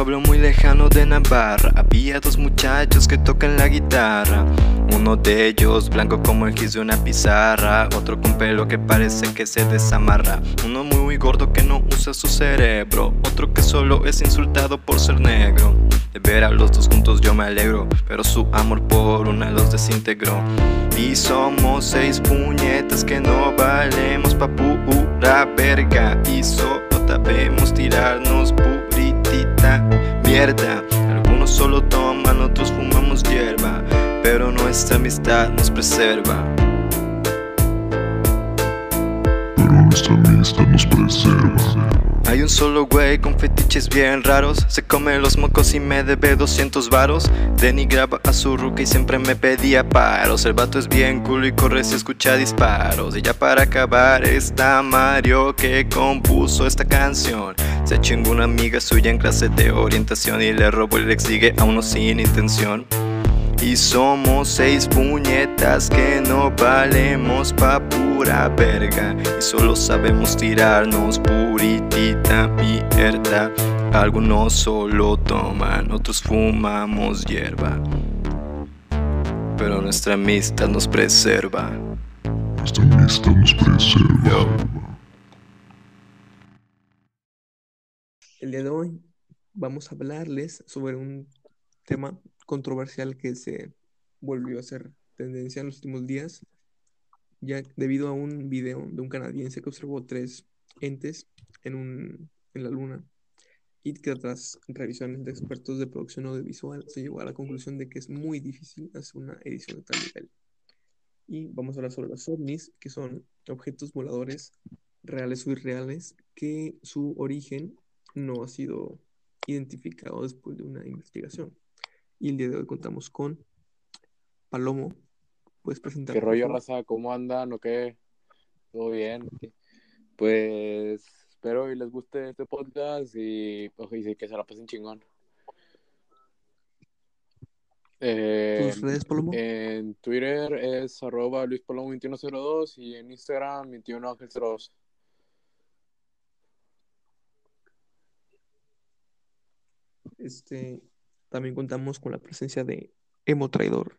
pueblo muy lejano de Navarra había dos muchachos que tocan la guitarra. Uno de ellos blanco como el gis de una pizarra, otro con pelo que parece que se desamarra. Uno muy gordo que no usa su cerebro, otro que solo es insultado por ser negro. De ver a los dos juntos yo me alegro, pero su amor por una los desintegró. Y somos seis puñetas que no valemos pa' pura verga. Y solo sabemos tirarnos puritita Algunos solo toman, otros fumamos hierba, pero nuestra amistad nos preserva. Pero nuestra amistad nos preserva. Hay un solo güey con fetiches bien raros. Se come los mocos y me debe 200 varos. Denigraba a su ruca y siempre me pedía paros. El vato es bien culo y corre si escucha disparos. Y ya para acabar está Mario que compuso esta canción. Se chingó una amiga suya en clase de orientación Y le robó el ex sigue a uno sin intención y somos seis puñetas que no valemos pa' pura verga. Y solo sabemos tirarnos puritita mierda. Algunos solo toman, otros fumamos hierba. Pero nuestra amistad nos preserva. Nuestra amistad nos preserva. El día de hoy vamos a hablarles sobre un tema controversial que se volvió a ser tendencia en los últimos días, ya debido a un video de un canadiense que observó tres entes en, un, en la luna y que tras revisiones de expertos de producción audiovisual se llegó a la conclusión de que es muy difícil hacer una edición de tal nivel. Y vamos a hablar sobre los ovnis, que son objetos voladores reales o irreales, que su origen no ha sido identificado después de una investigación. Y el día de hoy contamos con Palomo. ¿Puedes presentar? ¿Qué rollo, raza? ¿Cómo andan o qué? ¿Todo bien? Pues espero y les guste este podcast y, y que se la pasen chingón. Eh, ¿Tus redes, Palomo? En Twitter es arroba luispalomo2102 y en Instagram 21 Este, también contamos con la presencia de Emo Traidor.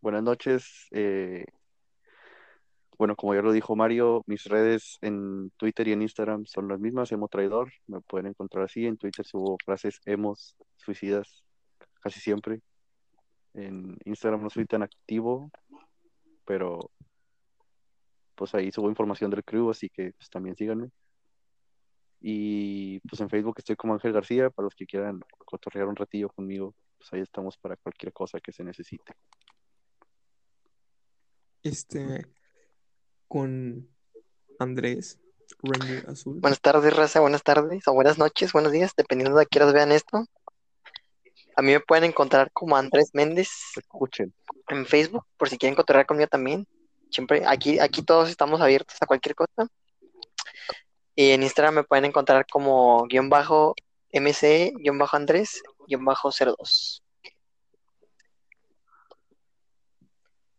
Buenas noches. eh, bueno, como ya lo dijo Mario, mis redes en Twitter y en Instagram son las mismas, Emo Traidor. Me pueden encontrar así. En Twitter subo frases emos, suicidas, casi siempre. En Instagram no soy tan activo, pero pues ahí subo información del crew, así que pues, también síganme. Y pues en Facebook estoy como Ángel García, para los que quieran cotorrear un ratillo conmigo, pues ahí estamos para cualquier cosa que se necesite. Este, con Andrés, Ranger Azul. Buenas tardes, raza, buenas tardes, o buenas noches, buenos días, dependiendo de a qué horas vean esto. A mí me pueden encontrar como Andrés Méndez Escuchen. en Facebook, por si quieren cotorrear conmigo también. Siempre, aquí, aquí todos estamos abiertos a cualquier cosa. Y en Instagram me pueden encontrar como guion bajo MC, guion bajo Andrés, guion bajo 02.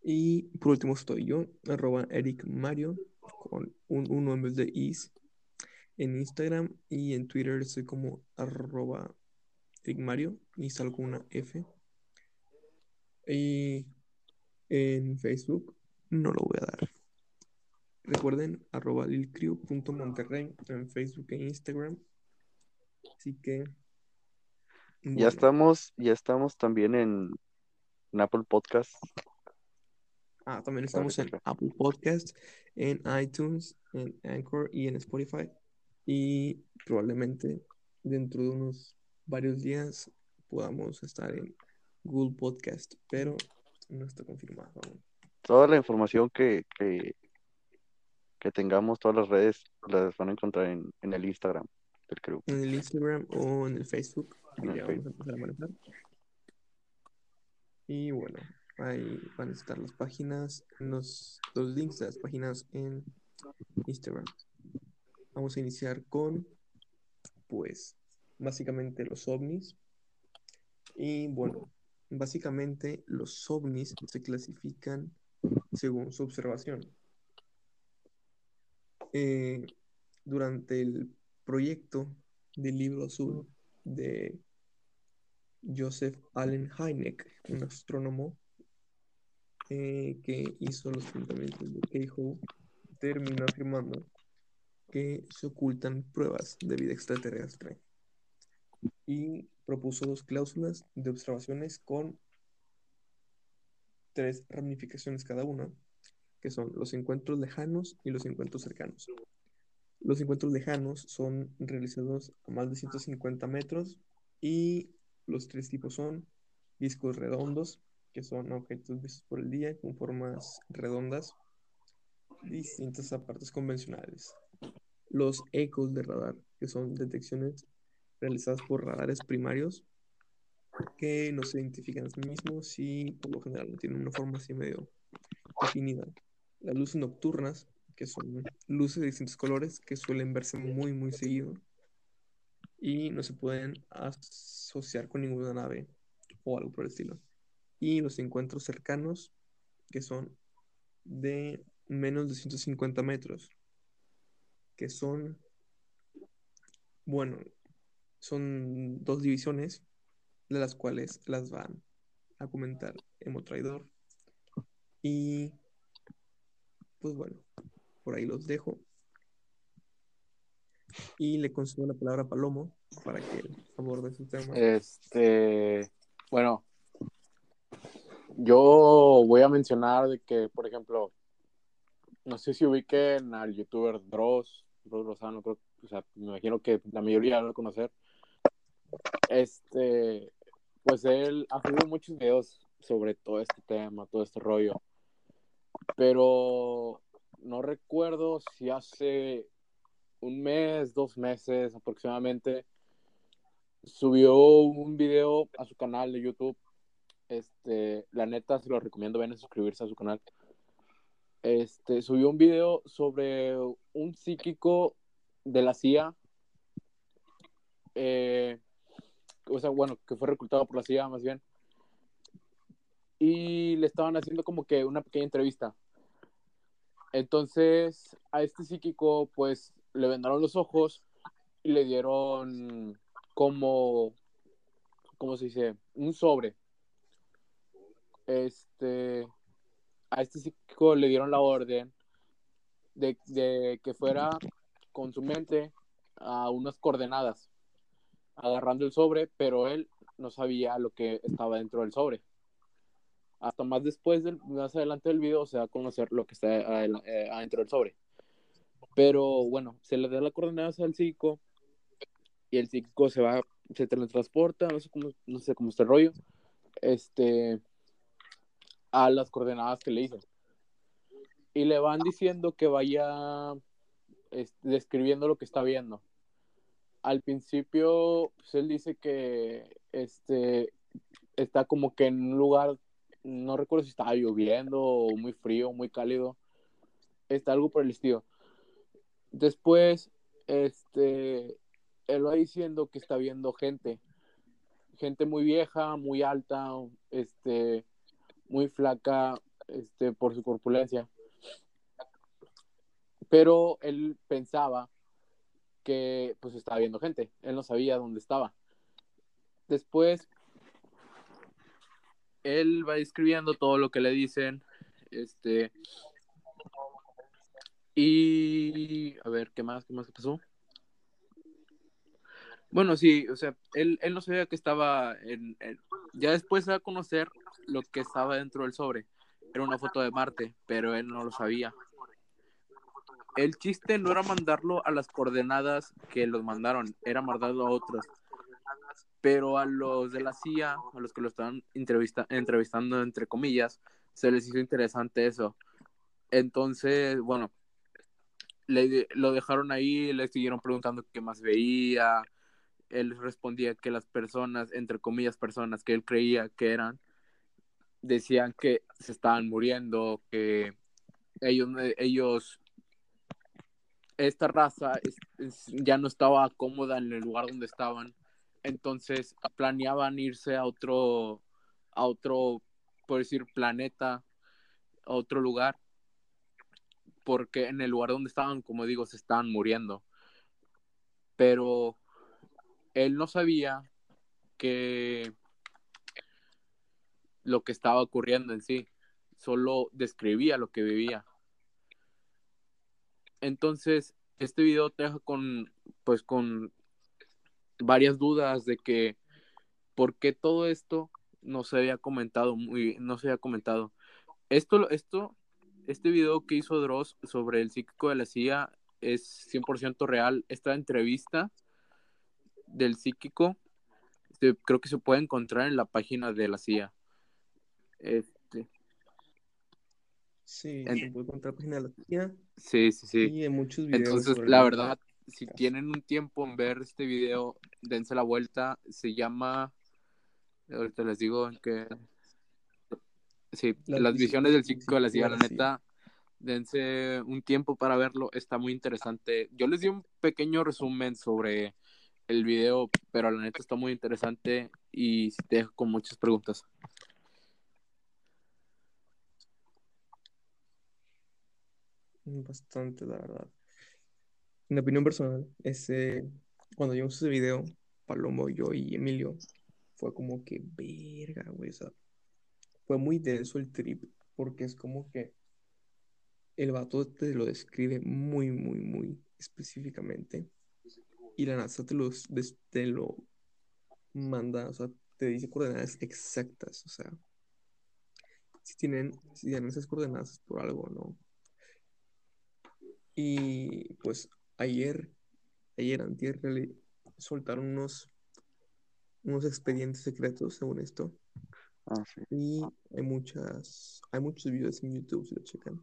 Y por último estoy yo, arroba Eric Mario, con un 1 en vez de is, en Instagram y en Twitter estoy como arroba Eric Mario y salgo una F. Y en Facebook no lo voy a dar. Recuerden, arroba lilcrew.monterrey en Facebook e Instagram. Así que... Ya estamos, ya estamos también en, en Apple Podcast. Ah, también estamos en. Apple Podcast, en iTunes, en Anchor y en Spotify. Y probablemente dentro de unos varios días podamos estar en Google Podcast, pero no está confirmado aún. Toda la información que, que, que tengamos, todas las redes, las van a encontrar en, en el Instagram del crew. En el Instagram o en el Facebook, En el. Y bueno, ahí van a estar las páginas, los, los links de las páginas en Instagram. Vamos a iniciar con, pues, básicamente los ovnis. Y bueno, básicamente los ovnis se clasifican según su observación. Eh, durante el proyecto del libro azul de Joseph Allen Hynek, un astrónomo eh, que hizo los planteamientos de Keyhoe, terminó afirmando que se ocultan pruebas de vida extraterrestre y propuso dos cláusulas de observaciones con tres ramificaciones cada una, que son los encuentros lejanos y los encuentros cercanos. Los encuentros lejanos son realizados a más de 150 metros y los tres tipos son discos redondos, que son objetos vistos por el día con formas redondas, distintas a partes convencionales. Los ecos de radar, que son detecciones realizadas por radares primarios que no se identifican a sí mismos y por lo general tienen una forma así medio definida. Las luces nocturnas, que son luces de distintos colores que suelen verse muy, muy seguido y no se pueden asociar con ninguna nave o algo por el estilo. Y los encuentros cercanos, que son de menos de 150 metros, que son, bueno, son dos divisiones de las cuales las van a comentar Traidor. Y pues bueno, por ahí los dejo. Y le concedo la palabra a Palomo para que aborde su tema. Este, bueno, yo voy a mencionar de que, por ejemplo, no sé si ubiquen al youtuber Dross, Dross Rosano, creo, o sea, me imagino que la mayoría lo va a conocer. Este, pues él ha subido muchos videos sobre todo este tema, todo este rollo. Pero no recuerdo si hace un mes, dos meses aproximadamente, subió un video a su canal de YouTube. Este, la neta se lo recomiendo, ven a suscribirse a su canal. Este, subió un video sobre un psíquico de la CIA. Eh, o sea, bueno, que fue reclutado por la CIA más bien. Y le estaban haciendo como que una pequeña entrevista. Entonces, a este psíquico, pues, le vendaron los ojos y le dieron como, ¿cómo se dice? Un sobre. Este, a este psíquico le dieron la orden de, de que fuera con su mente a unas coordenadas agarrando el sobre, pero él no sabía lo que estaba dentro del sobre. Hasta más después, del, más adelante del video, se va a conocer lo que está eh, adentro del sobre. Pero bueno, se le da la coordenada al psíquico y el psíquico se va, se teletransporta, no sé cómo, no sé cómo está el rollo, este, a las coordenadas que le dicen. Y le van diciendo que vaya describiendo lo que está viendo al principio, pues él dice que este está como que en un lugar, no recuerdo si estaba lloviendo o muy frío, muy cálido, está algo por el estilo. Después, este, él va diciendo que está viendo gente, gente muy vieja, muy alta, este, muy flaca, este, por su corpulencia. Pero él pensaba que pues estaba viendo gente. Él no sabía dónde estaba. Después, él va escribiendo todo lo que le dicen. Este. Y. A ver, ¿qué más? ¿Qué más pasó? Bueno, sí, o sea, él, él no sabía que estaba en, Ya después va a conocer lo que estaba dentro del sobre. Era una foto de Marte, pero él no lo sabía el chiste no era mandarlo a las coordenadas que los mandaron, era mandarlo a otras. Pero a los de la CIA, a los que lo estaban entrevistando, entre comillas, se les hizo interesante eso. Entonces, bueno, lo dejaron ahí, le siguieron preguntando qué más veía. Él respondía que las personas, entre comillas, personas que él creía que eran, decían que se estaban muriendo, que ellos, ellos esta raza ya no estaba cómoda en el lugar donde estaban, entonces planeaban irse a otro, a otro, por decir, planeta, a otro lugar, porque en el lugar donde estaban, como digo, se estaban muriendo. Pero él no sabía que lo que estaba ocurriendo en sí, solo describía lo que vivía. Entonces, este video te deja con, pues, con varias dudas de que por qué todo esto no se había comentado muy, no se había comentado. Esto, esto, este video que hizo Dross sobre el psíquico de la CIA es 100% real. Esta entrevista del psíquico este, creo que se puede encontrar en la página de la CIA. Este, Sí, En- se puede encontrar página de la CIA sí, sí, sí. y en muchos videos. Entonces, la verdad, si tienen un tiempo en ver este video, dense la vuelta. Se llama, ahorita les digo en qué. Sí, Las las, visiones del psíquico de la CIA, la neta, dense un tiempo para verlo, está muy interesante. Yo les di un pequeño resumen sobre el video, pero la neta está muy interesante y te dejo con muchas preguntas. Bastante, la verdad. En opinión personal, ese, cuando vimos ese video, Palomo, yo y Emilio, fue como que, verga, güey, o sea, fue muy denso el trip, porque es como que el vato te lo describe muy, muy, muy específicamente, y la NASA te, los, te lo manda, o sea, te dice coordenadas exactas, o sea, si tienen, si tienen esas coordenadas por algo, ¿no? Y pues ayer, ayer, antier, soltaron unos, unos expedientes secretos, según esto. Ah, sí. Y hay muchas, hay muchos videos en YouTube si lo checan.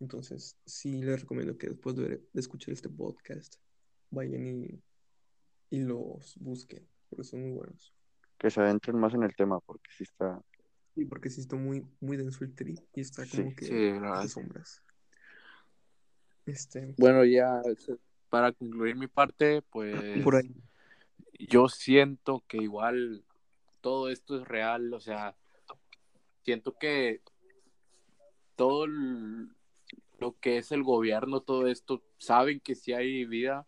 Entonces, sí les recomiendo que después de, ver- de escuchar este podcast, vayan y, y los busquen, porque son muy buenos. Que se adentren más en el tema, porque sí está. Sí, porque sí está muy, muy denso el trip y está Sí, como que sí, hace sí. sombras. Este, Bueno, ya para concluir mi parte, pues por ahí. yo siento que igual todo esto es real, o sea, siento que todo lo que es el gobierno, todo esto, saben que sí hay vida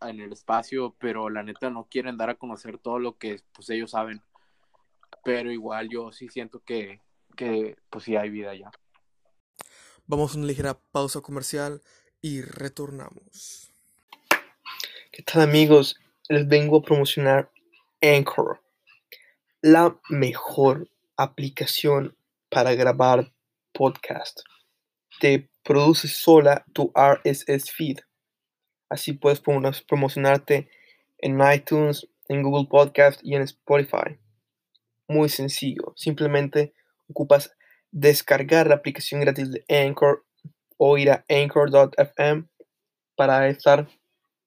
en el espacio, pero la neta no quieren dar a conocer todo lo que pues ellos saben. Pero igual yo sí siento que, que pues sí hay vida ya. Vamos a una ligera pausa comercial y retornamos. ¿Qué tal amigos? Les vengo a promocionar Anchor, la mejor aplicación para grabar podcast. Te produce sola tu RSS feed. Así puedes promo- promocionarte en iTunes, en Google Podcast y en Spotify. Muy sencillo. Simplemente ocupas descargar la aplicación gratis de Anchor o ir a anchor.fm para estar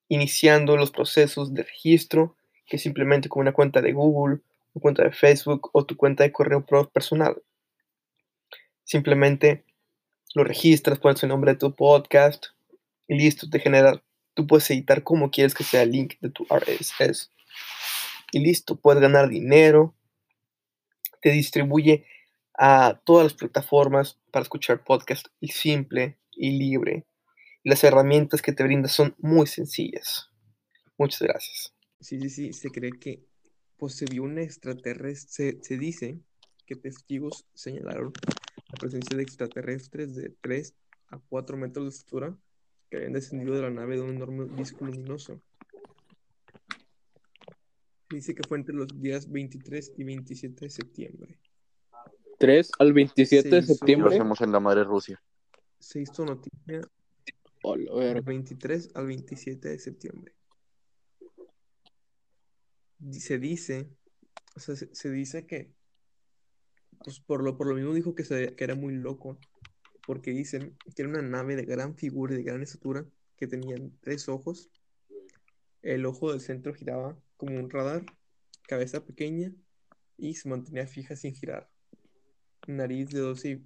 iniciando los procesos de registro que simplemente con una cuenta de Google, tu cuenta de Facebook o tu cuenta de correo personal. Simplemente lo registras, pones el nombre de tu podcast y listo, te genera, tú puedes editar como quieres que sea el link de tu RSS. Y listo, puedes ganar dinero, te distribuye a todas las plataformas para escuchar podcast y simple y libre. Las herramientas que te brinda son muy sencillas. Muchas gracias. Sí, sí, sí, se cree que pues, se vio un extraterrestre, se, se dice que testigos señalaron la presencia de extraterrestres de 3 a 4 metros de altura que habían descendido de la nave de un enorme disco luminoso. Dice que fue entre los días 23 y 27 de septiembre. 3 al 27 de lo septiembre. hacemos en la madre Rusia. Se hizo noticia Hola, del verga. 23 al 27 de septiembre. Se dice, o sea, se, se dice que, pues por lo, por lo mismo dijo que, se, que era muy loco, porque dicen que era una nave de gran figura y de gran estatura, que tenían tres ojos. El ojo del centro giraba como un radar, cabeza pequeña y se mantenía fija sin girar. Nariz de 12, y-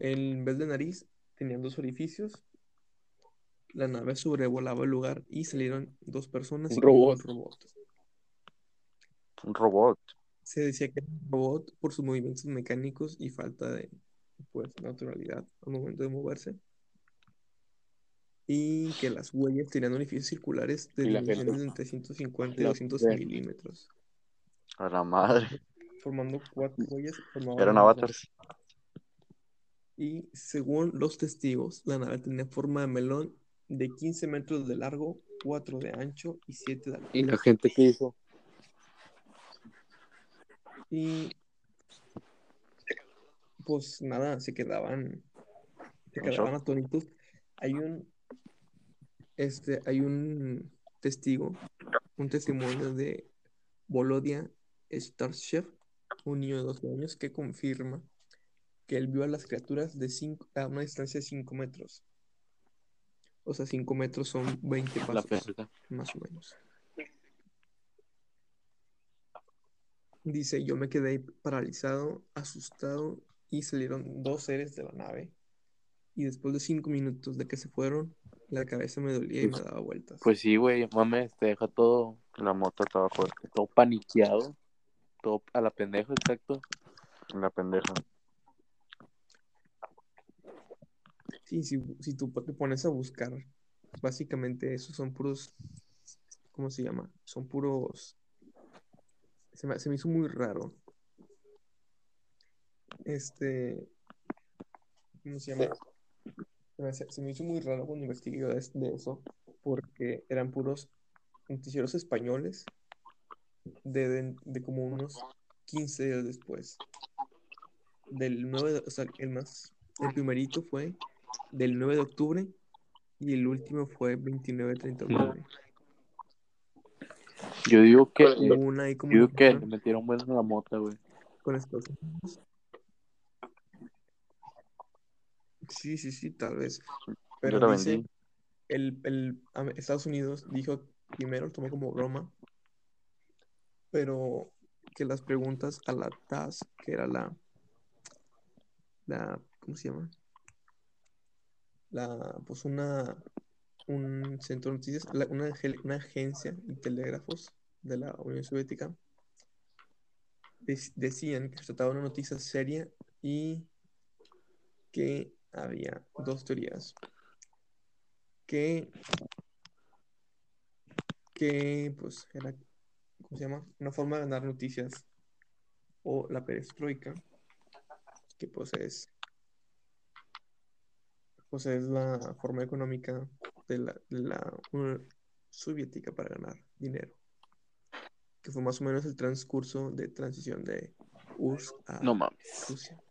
en, vez de nariz, tenían dos orificios la nave sobrevolaba el lugar y salieron dos personas Un y robot. un robot. Un robot. Se decía que era un robot por sus movimientos mecánicos y falta de pues, naturalidad al momento de moverse. y que las huellas tenían orificios circulares de dimensiones de entre 150 y la 200 gente- milímetros, A la madre. Formando cuatro huellas. Eran avatars. Y según los testigos, la nave tenía forma de melón de 15 metros de largo, 4 de ancho y 7 de alto. ¿Y la gente que hizo? Y pues nada, se quedaban, se quedaban atónitos. Hay un, este, hay un testigo, un testimonio de Volodia Starshev, un niño de 12 años, que confirma que él vio a las criaturas de cinco, a una distancia de 5 metros. O sea, 5 metros son 20 La pasos, más o menos. Dice, yo me quedé paralizado, asustado, y salieron dos seres de la nave. Y después de cinco minutos de que se fueron, la cabeza me dolía y me Pues- daba vueltas. Pues sí, güey, mames, te deja todo, La moto estaba fuerte. todo paniqueado, todo a la pendeja, exacto. La pendeja. Sí, si, si tú te pones a buscar, básicamente esos son puros, ¿cómo se llama? Son puros, se me, se me hizo muy raro. Este, ¿cómo se llama? Se me, hace- se me hizo muy raro cuando investigué de, de eso, porque eran puros noticieros españoles de, de, de como unos 15 días después. Del 9, de- o sea, el más, el primerito fue del 9 de octubre y el último fue 29-30 de octubre. Yo digo que, una ahí yo digo que le metieron buenos en la mota, güey. con Unidos. Sí, sí, sí, tal vez. Pero dice, el, el Estados Unidos dijo primero, tomó como broma, pero que las preguntas a la TAS, que era la, la, ¿cómo se llama? La, pues una, un centro de noticias, una, age- una agencia de telégrafos de la Unión Soviética, dec- decían que se trataba de una noticia seria y que había dos teorías. Que, que pues era, ¿cómo se llama? Una forma de ganar noticias. O la perestroika, que pues es, pues es la forma económica de la, de la Soviética para ganar dinero. Que fue más o menos el transcurso de transición de URSS a No mames. Rusia.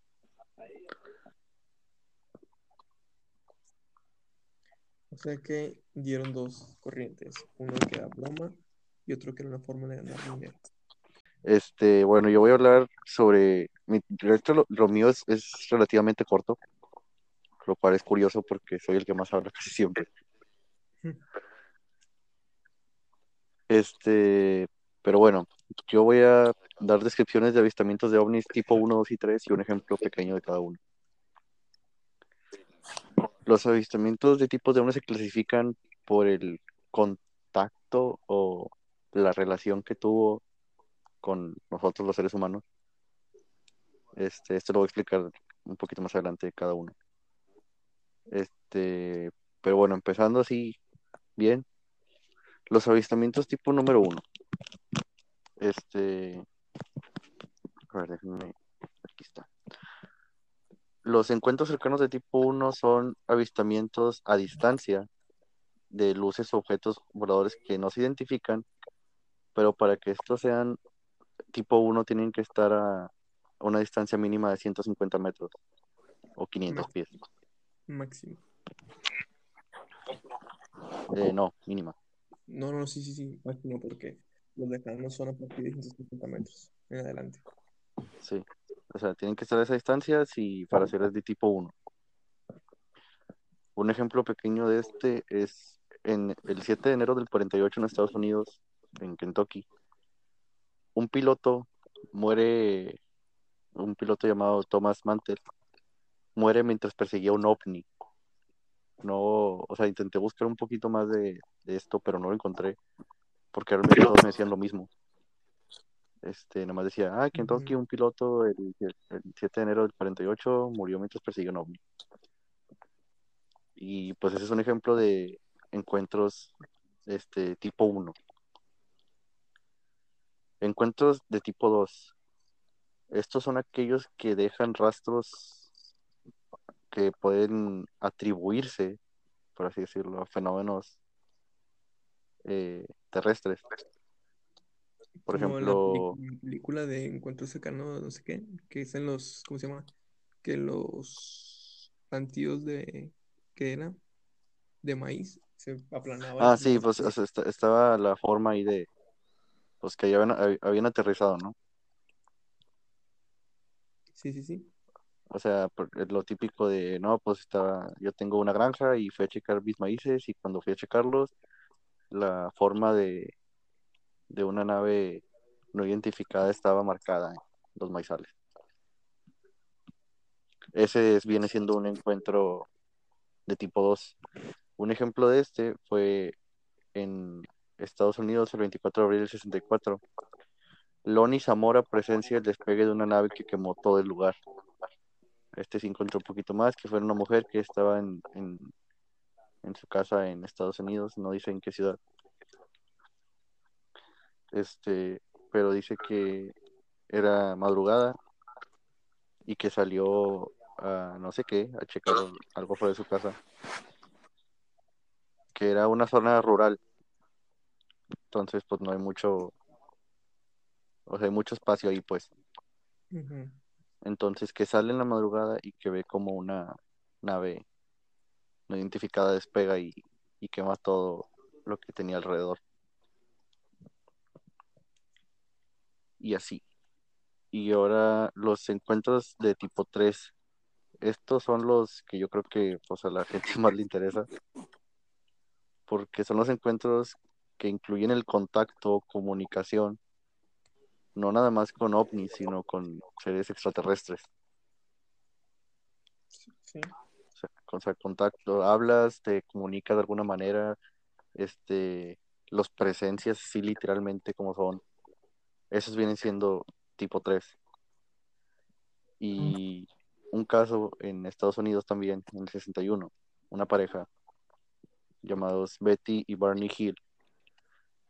O sea que dieron dos corrientes, uno que era broma y otro que era una forma de ganar dinero. Este, bueno, yo voy a hablar sobre. Mi, lo, lo mío es, es relativamente corto, lo cual es curioso porque soy el que más habla casi siempre. Este, pero bueno, yo voy a dar descripciones de avistamientos de ovnis tipo 1, 2 y 3 y un ejemplo pequeño de cada uno. Los avistamientos de tipos de ovnis se clasifican por el contacto o la relación que tuvo con nosotros los seres humanos. Este, esto lo voy a explicar un poquito más adelante cada uno. Este, pero bueno, empezando así, bien. Los avistamientos tipo número uno. Este, a ver, déjenme, aquí está. Los encuentros cercanos de tipo 1 son avistamientos a distancia de luces o objetos voladores que no se identifican, pero para que estos sean tipo 1 tienen que estar a una distancia mínima de 150 metros o 500 Ma- pies. Máximo. Eh, no, mínima. No, no, sí, sí, sí, máximo porque los lejanos son a partir de 150 metros en adelante. Sí. O sea, tienen que estar a esa distancia si para ser de tipo 1. Un ejemplo pequeño de este es en el 7 de enero del 48 en Estados Unidos, en Kentucky. Un piloto muere, un piloto llamado Thomas Mantel, muere mientras perseguía un ovni. No, o sea, intenté buscar un poquito más de, de esto, pero no lo encontré, porque realmente todos me decían lo mismo. Este, nomás decía, ah, Kentucky, un piloto el, el 7 de enero del 48 murió mientras perseguía un ovni. Y pues ese es un ejemplo de encuentros este tipo 1. Encuentros de tipo 2. Estos son aquellos que dejan rastros que pueden atribuirse, por así decirlo, a fenómenos eh, terrestres. Por Como la ejemplo, peli- película de Encuentro Cercano, no sé qué, que es en los, ¿cómo se llama? Que los plantíos de, ¿qué era? De maíz se aplanaban. ah, sí, pues o sea, estaba la forma ahí de, pues que ya habían, hab- habían aterrizado, ¿no? Sí, sí, sí. O sea, es lo típico de, no, pues estaba, yo tengo una granja y fui a checar mis maíces y cuando fui a checarlos, la forma de, de una nave no identificada estaba marcada en los maizales. Ese es- viene siendo un encuentro de tipo 2. Un ejemplo de este fue en Estados Unidos el 24 de abril del 64. Lonnie Zamora presencia el despegue de una nave que quemó todo el lugar. Este se encontró un poquito más, que fue una mujer que estaba en, en, su casa en Estados Unidos, no dice en qué ciudad. Este, pero dice que era madrugada y que salió a no sé qué, a checar algo fuera de su casa, que era una zona rural. Entonces, pues no hay mucho, o sea, hay mucho espacio ahí, pues. Entonces, que sale en la madrugada y que ve como una nave no identificada despega y, y quema todo lo que tenía alrededor. Y así. Y ahora los encuentros de tipo 3. Estos son los que yo creo que pues, a la gente más le interesa. Porque son los encuentros que incluyen el contacto, comunicación, no nada más con ovnis, sino con seres extraterrestres. Sí. O sea, o sea, contacto, hablas, te comunicas de alguna manera, este, los presencias sí literalmente como son. Esos vienen siendo tipo 3. Y un caso en Estados Unidos también, en el 61, una pareja llamados Betty y Barney Hill,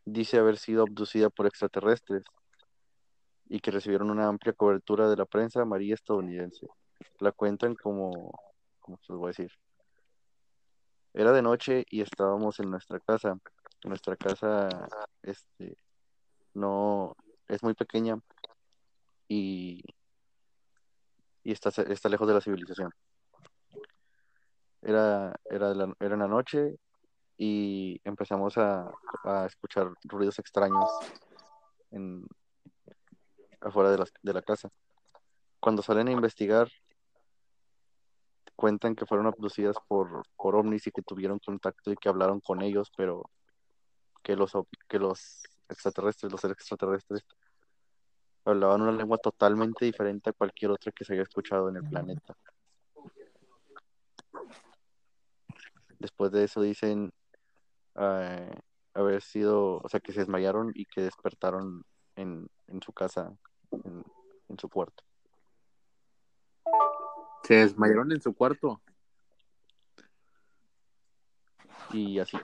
dice haber sido abducida por extraterrestres y que recibieron una amplia cobertura de la prensa amarilla estadounidense. La cuentan como, ¿cómo se los voy a decir? Era de noche y estábamos en nuestra casa. Nuestra casa, este, no, es muy pequeña y, y está, está lejos de la civilización. Era, era, era en la noche y empezamos a, a escuchar ruidos extraños en, afuera de la, de la casa. Cuando salen a investigar, cuentan que fueron abducidas por, por ovnis y que tuvieron contacto y que hablaron con ellos, pero que los, que los extraterrestres, los seres extraterrestres, hablaban una lengua totalmente diferente a cualquier otra que se haya escuchado en el planeta. Después de eso dicen eh, haber sido, o sea, que se desmayaron y que despertaron en, en su casa, en, en su cuarto. Se desmayaron en su cuarto. y así.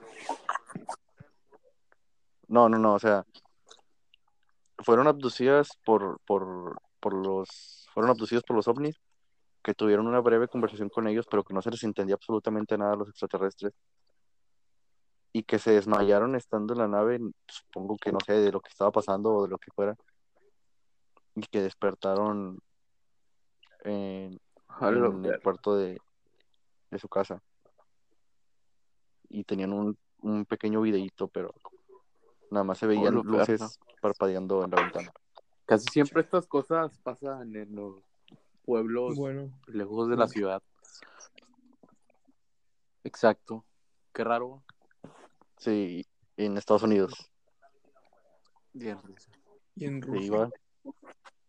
No, no, no, o sea, fueron abducidas por, por, por los, fueron abducidos por los ovnis, que tuvieron una breve conversación con ellos, pero que no se les entendía absolutamente nada a los extraterrestres, y que se desmayaron estando en la nave, supongo que no sé, de lo que estaba pasando o de lo que fuera, y que despertaron en, en el cuarto de, de su casa. Y tenían un, un pequeño videíto, pero nada más se veían lo luces parpadeando en la ventana. Casi siempre estas cosas pasan en los pueblos Bueno, lejos de la ciudad. Exacto. Qué raro. Sí, en Estados Unidos. Bien. y en Se Rusia. iba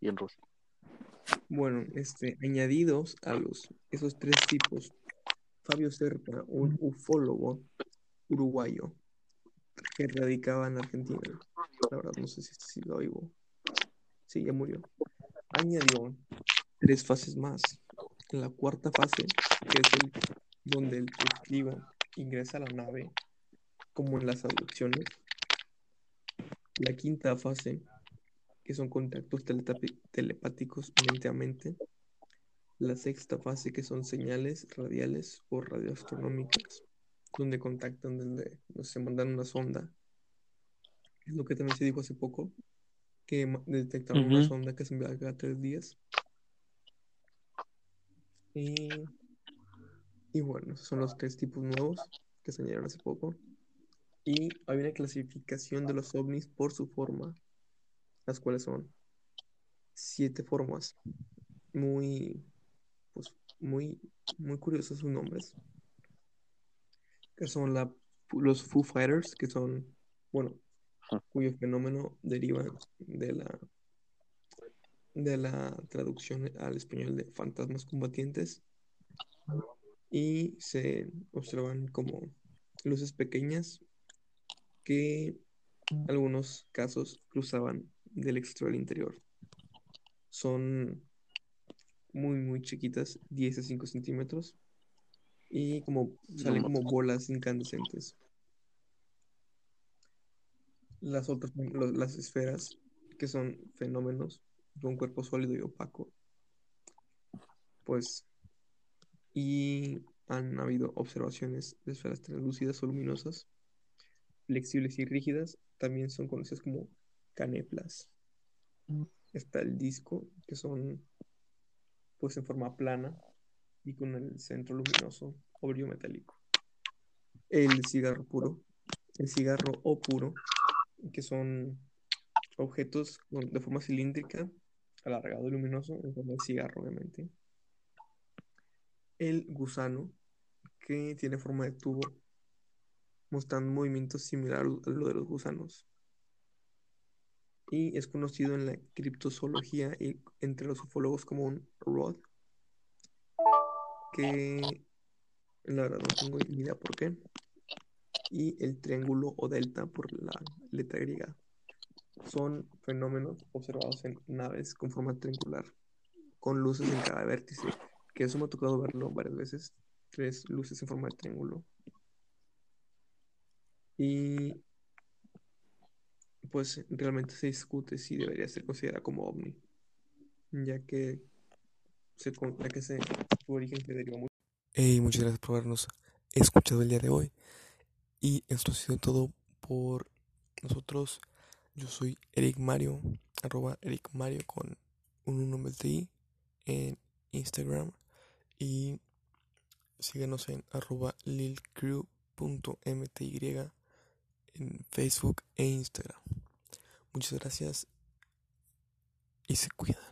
y en Rusia. Bueno, este, añadidos a los, esos tres tipos, Fabio Serpa, un ufólogo uruguayo que radicaba en Argentina, la verdad no sé si sigue vivo, sí, ya murió, añadió tres fases más. En la cuarta fase, que es el donde el testigo ingresa a la nave, como en las abducciones. La quinta fase, que son contactos telepáticos mente a mente. La sexta fase, que son señales radiales o radioastronómicas, donde contactan, donde sé, mandan una sonda. Es lo que también se dijo hace poco, que detectaron una sonda que se enviaba cada tres días. Y, y bueno, esos son los tres tipos nuevos que se añadieron hace poco. Y hay una clasificación de los ovnis por su forma, las cuales son siete formas. Muy, pues, muy, muy curiosos sus nombres. Que son la, los Foo Fighters, que son, bueno, cuyo fenómeno deriva de la, de la traducción al español de fantasmas combatientes. Y se observan como luces pequeñas que algunos casos cruzaban del exterior al interior. Son muy, muy chiquitas, 10 a 5 centímetros, y como salen como bolas incandescentes. Las otras, las esferas, que son fenómenos de un cuerpo sólido y opaco, pues, y han habido observaciones de esferas translúcidas o luminosas, flexibles y rígidas, también son conocidas como caneplas. Está el disco, que son pues en forma plana y con el centro luminoso o brillo metálico. El cigarro puro, el cigarro o puro, que son objetos de forma cilíndrica, alargado y luminoso, en forma de cigarro, obviamente. El gusano, que tiene forma de tubo, mostrando movimientos similares a lo de los gusanos. Y es conocido en la criptozoología y entre los ufólogos como un rod, que la verdad no tengo ni idea por qué. Y el triángulo o delta por la letra griega. Son fenómenos observados en naves con forma triangular, con luces en cada vértice, que eso me ha tocado verlo varias veces, tres luces en forma de triángulo. Y pues realmente se discute si debería ser considerada como ovni, ya que se, ya que se, su origen se deriva mucho. Hey, muchas gracias por habernos escuchado el día de hoy. Y esto ha sido todo por nosotros. Yo soy Eric Mario, arroba Eric Mario con un 1 en vez de I en Instagram. Y síguenos en arroba lilcrew.mty en Facebook e Instagram. Muchas gracias y se cuidan.